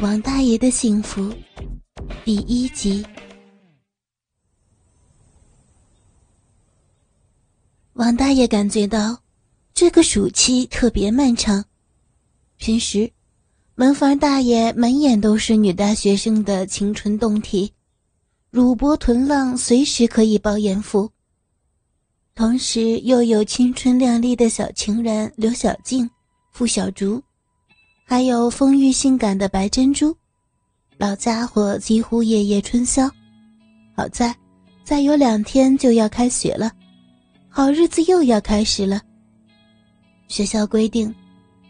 王大爷的幸福，第一集。王大爷感觉到这个暑期特别漫长。平时，门房大爷满眼都是女大学生的青春动体，乳波臀浪，随时可以抱艳福。同时，又有青春靓丽的小情人刘小静、付小竹。还有丰腴性感的白珍珠，老家伙几乎夜夜春宵。好在，再有两天就要开学了，好日子又要开始了。学校规定，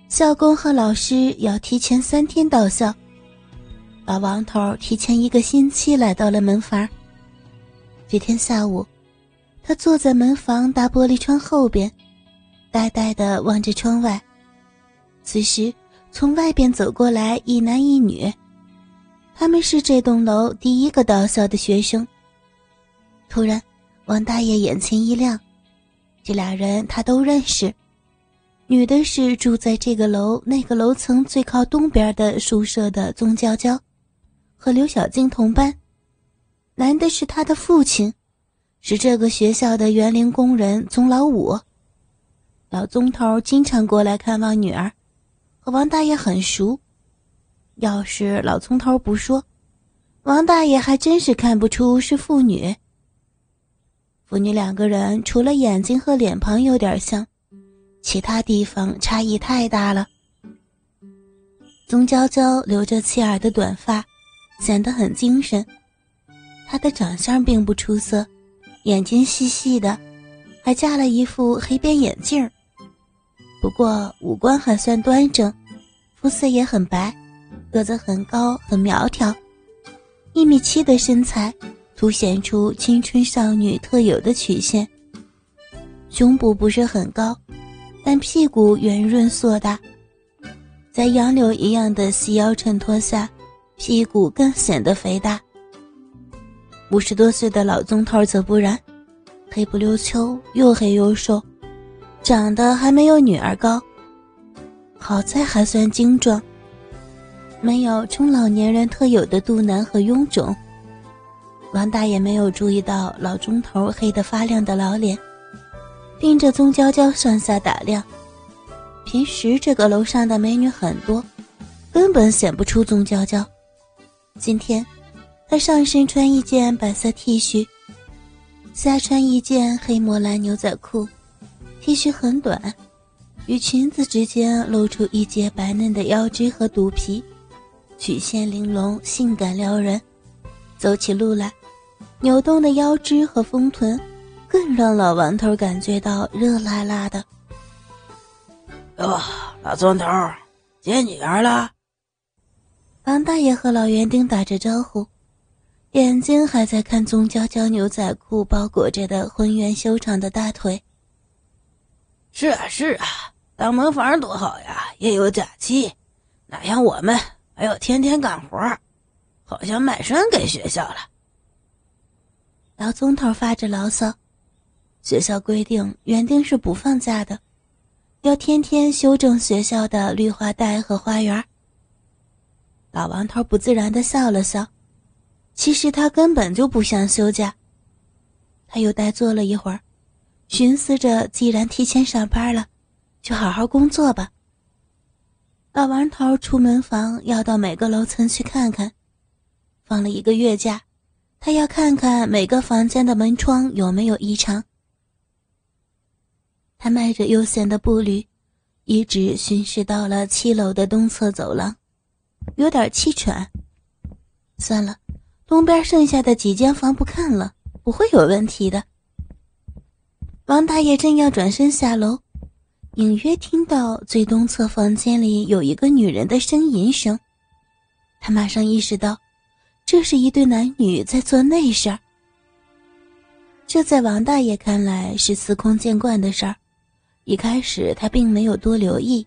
校工和老师要提前三天到校。老王头提前一个星期来到了门房。这天下午，他坐在门房大玻璃窗后边，呆呆地望着窗外。此时。从外边走过来一男一女，他们是这栋楼第一个到校的学生。突然，王大爷眼前一亮，这俩人他都认识。女的是住在这个楼那个楼层最靠东边的宿舍的宗娇娇，和刘小静同班；男的是他的父亲，是这个学校的园林工人宗老五。老宗头经常过来看望女儿。王大爷很熟，要是老葱头不说，王大爷还真是看不出是父女。父女两个人除了眼睛和脸庞有点像，其他地方差异太大了。宗娇娇留着齐耳的短发，显得很精神。她的长相并不出色，眼睛细细的，还架了一副黑边眼镜儿。不过五官还算端正，肤色也很白，个子很高很苗条，一米七的身材凸显出青春少女特有的曲线。胸部不是很高，但屁股圆润硕大，在杨柳一样的细腰衬托下，屁股更显得肥大。五十多岁的老宗头则不然，黑不溜秋，又黑又瘦。长得还没有女儿高，好在还算精壮，没有中老年人特有的肚腩和臃肿。王大爷没有注意到老钟头黑得发亮的老脸，盯着宗娇娇上下打量。平时这个楼上的美女很多，根本显不出宗娇娇。今天，她上身穿一件白色 T 恤，下穿一件黑魔蓝牛仔裤。T 恤很短，与裙子之间露出一截白嫩的腰肢和肚皮，曲线玲珑，性感撩人。走起路来，扭动的腰肢和丰臀，更让老王头感觉到热辣辣的。哟，老宗头，接女儿了。王大爷和老园丁打着招呼，眼睛还在看棕娇娇牛仔裤包裹着的浑圆修长的大腿。是啊是啊，当门房多好呀，也有假期，哪像我们还要天天干活，好像卖身给学校了。老宗头发着牢骚，学校规定园丁是不放假的，要天天修正学校的绿化带和花园。老王头不自然的笑了笑，其实他根本就不想休假。他又呆坐了一会儿。寻思着，既然提前上班了，就好好工作吧。老王头出门房要到每个楼层去看看，放了一个月假，他要看看每个房间的门窗有没有异常。他迈着悠闲的步履，一直巡视到了七楼的东侧走廊，有点气喘。算了，东边剩下的几间房不看了，不会有问题的。王大爷正要转身下楼，隐约听到最东侧房间里有一个女人的呻吟声。他马上意识到，这是一对男女在做那事儿。这在王大爷看来是司空见惯的事儿，一开始他并没有多留意，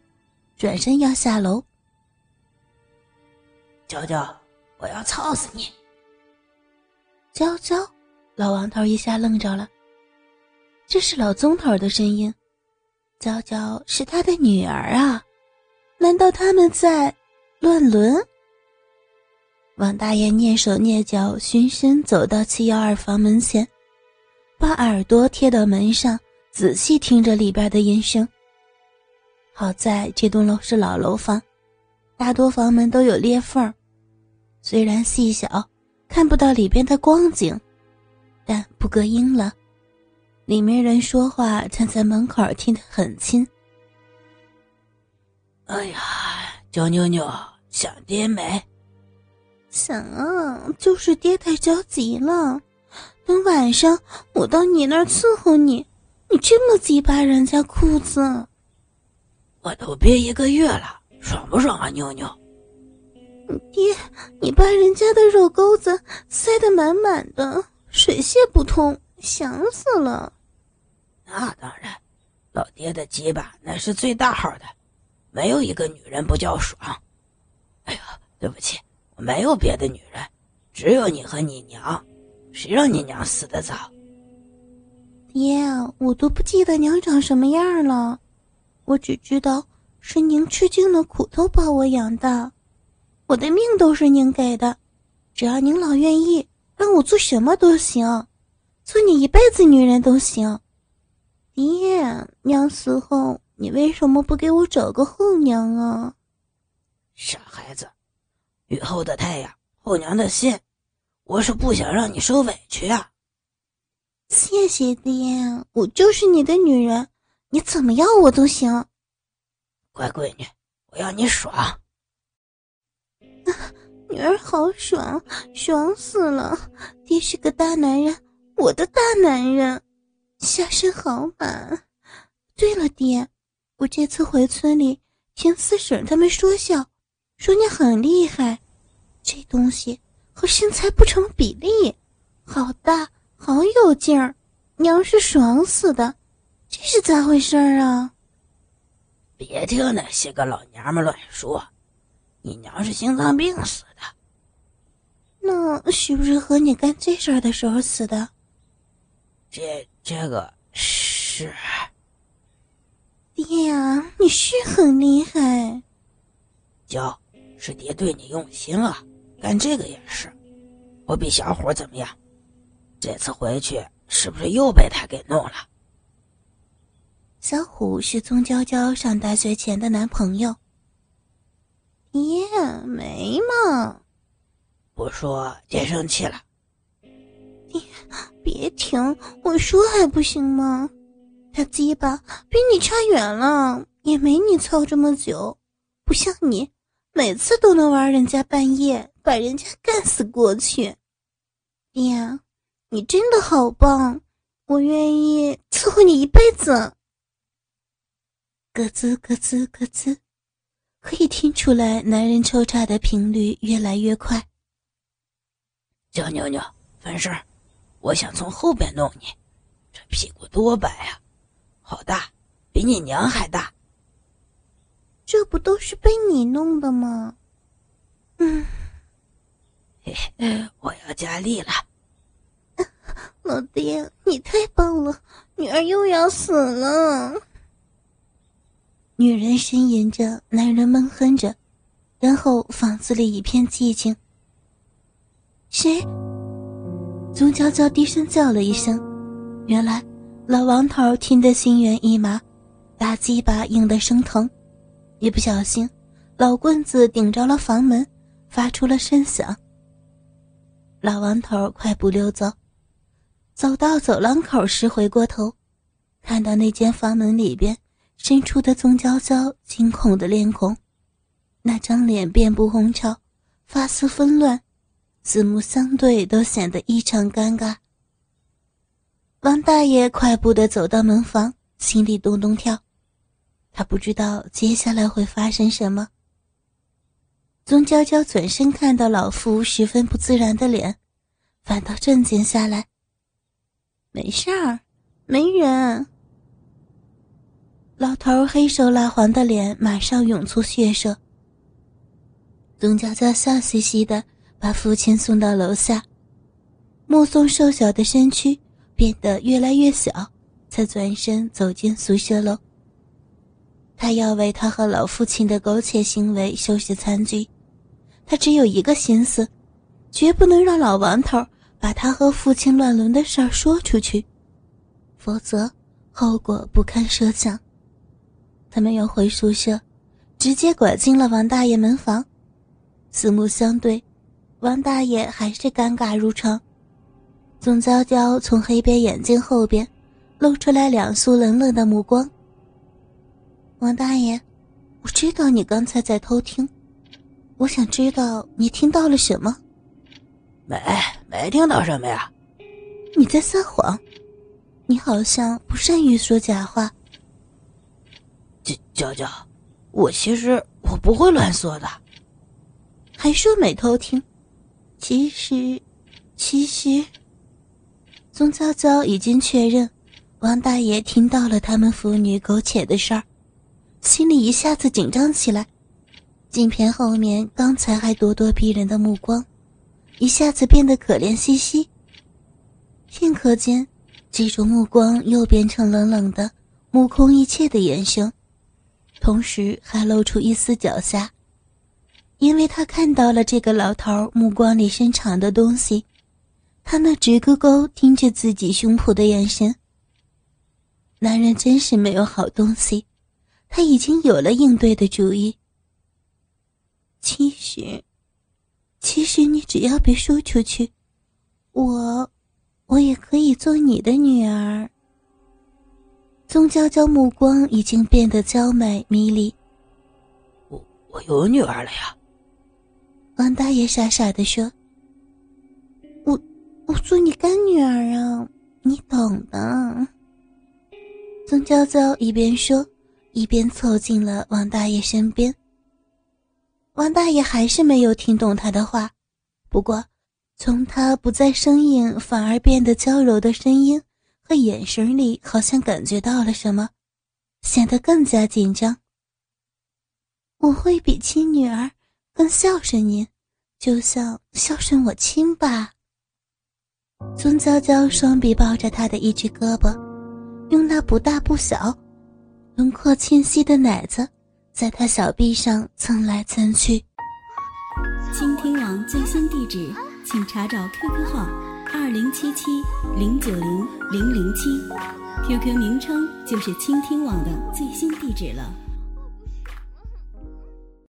转身要下楼。娇娇，我要操死你！娇娇，老王头一下愣着了。这是老宗头的声音，娇娇是他的女儿啊，难道他们在乱伦？王大爷蹑手蹑脚，循声走到七幺二房门前，把耳朵贴到门上，仔细听着里边的音声。好在这栋楼是老楼房，大多房门都有裂缝，虽然细小，看不到里边的光景，但不隔音了。里面人说话，站在门口听得很清。哎呀，娇妞妞想爹没？想啊，就是爹太着急了。等晚上我到你那儿伺候你，你这么急扒人家裤子，我都憋一个月了，爽不爽啊，妞妞？爹，你把人家的肉钩子塞得满满的，水泄不通，想死了。那当然，老爹的鸡巴那是最大号的，没有一个女人不叫爽。哎呀，对不起。我没有别的女人，只有你和你娘。谁让你娘死的早？爹，我都不记得娘长什么样了，我只知道是您吃尽了苦头把我养大，我的命都是您给的。只要您老愿意，让我做什么都行，做你一辈子女人都行。爹，娘死后你为什么不给我找个后娘啊？傻孩子。雨后的太阳，后娘的心，我是不想让你受委屈啊。谢谢爹，我就是你的女人，你怎么要我都行。乖闺女，我要你爽。女儿好爽，爽死了。爹是个大男人，我的大男人，下身好满。对了，爹，我这次回村里听四婶他们说笑。说你很厉害，这东西和身材不成比例，好大，好有劲儿，娘是爽死的，这是咋回事啊？别听那些个老娘们乱说，你娘是心脏病死的。那是不是和你干这事儿的时候死的？这这个是。爹呀，你是很厉害，娇。是爹对你用心啊，干这个也是。我比小虎怎么样？这次回去是不是又被他给弄了？小虎是宗娇娇上大学前的男朋友。爹，没嘛。不说爹生气了。别停，我说还不行吗？他鸡巴比你差远了，也没你操这么久，不像你。每次都能玩人家半夜，把人家干死过去。爹，你真的好棒，我愿意伺候你一辈子。咯吱咯吱咯吱，可以听出来男人抽插的频率越来越快。叫妞妞，完事，我想从后边弄你，这屁股多白啊，好大，比你娘还大。这不都是被你弄的吗？嗯，嘿嘿，我要加力了。老爹，你太棒了，女儿又要死了。女人呻吟着，男人闷哼着，然后房子里一片寂静。谁？宗娇娇低声叫了一声，原来老王头听得心猿意马，大鸡巴硬得生疼。一不小心，老棍子顶着了房门，发出了声响。老王头快步溜走，走到走廊口时，回过头，看到那间房门里边伸出的宗娇娇惊恐的脸孔，那张脸遍布红潮，发丝纷乱，四目相对都显得异常尴尬。王大爷快步的走到门房，心里咚咚跳。他不知道接下来会发生什么。宗娇娇转身看到老夫十分不自然的脸，反倒镇静下来。没事儿，没人。老头黑瘦蜡黄的脸马上涌出血色。宗娇娇笑嘻嘻的把父亲送到楼下，目送瘦小的身躯变得越来越小，才转身走进宿舍楼。他要为他和老父亲的苟且行为收拾残局，他只有一个心思，绝不能让老王头把他和父亲乱伦的事儿说出去，否则后果不堪设想。他们又回宿舍，直接拐进了王大爷门房，四目相对，王大爷还是尴尬如常。总娇娇从黑边眼镜后边露出来两束冷冷的目光。王大爷，我知道你刚才在偷听，我想知道你听到了什么。没，没听到什么呀。你在撒谎，你好像不善于说假话。娇娇，我其实我不会乱说的。还说没偷听，其实，其实，宗娇娇已经确认，王大爷听到了他们父女苟且的事儿，心里一下子紧张起来，镜片后面刚才还咄咄逼人的目光，一下子变得可怜兮兮。片刻间，这种目光又变成冷冷的、目空一切的眼神。同时还露出一丝狡黠，因为他看到了这个老头目光里深藏的东西，他那直勾勾盯着自己胸脯的眼神。男人真是没有好东西，他已经有了应对的主意。其实，其实你只要别说出去，我，我也可以做你的女儿。宗娇娇目光已经变得娇美迷离。我我有女儿了呀！王大爷傻傻的说：“我我做你干女儿啊，你懂的。”宗娇娇一边说，一边凑近了王大爷身边。王大爷还是没有听懂他的话，不过从他不再生硬，反而变得娇柔的声音和。眼神里好像感觉到了什么，显得更加紧张。我会比亲女儿更孝顺您，就像孝顺我亲爸。孙娇娇双臂抱着他的一只胳膊，用那不大不小、轮廓清晰的奶子在他小臂上蹭来蹭去。倾听网最新地址，请查找 QQ 号。二零七七零九零零零七，QQ 名称就是倾听网的最新地址了。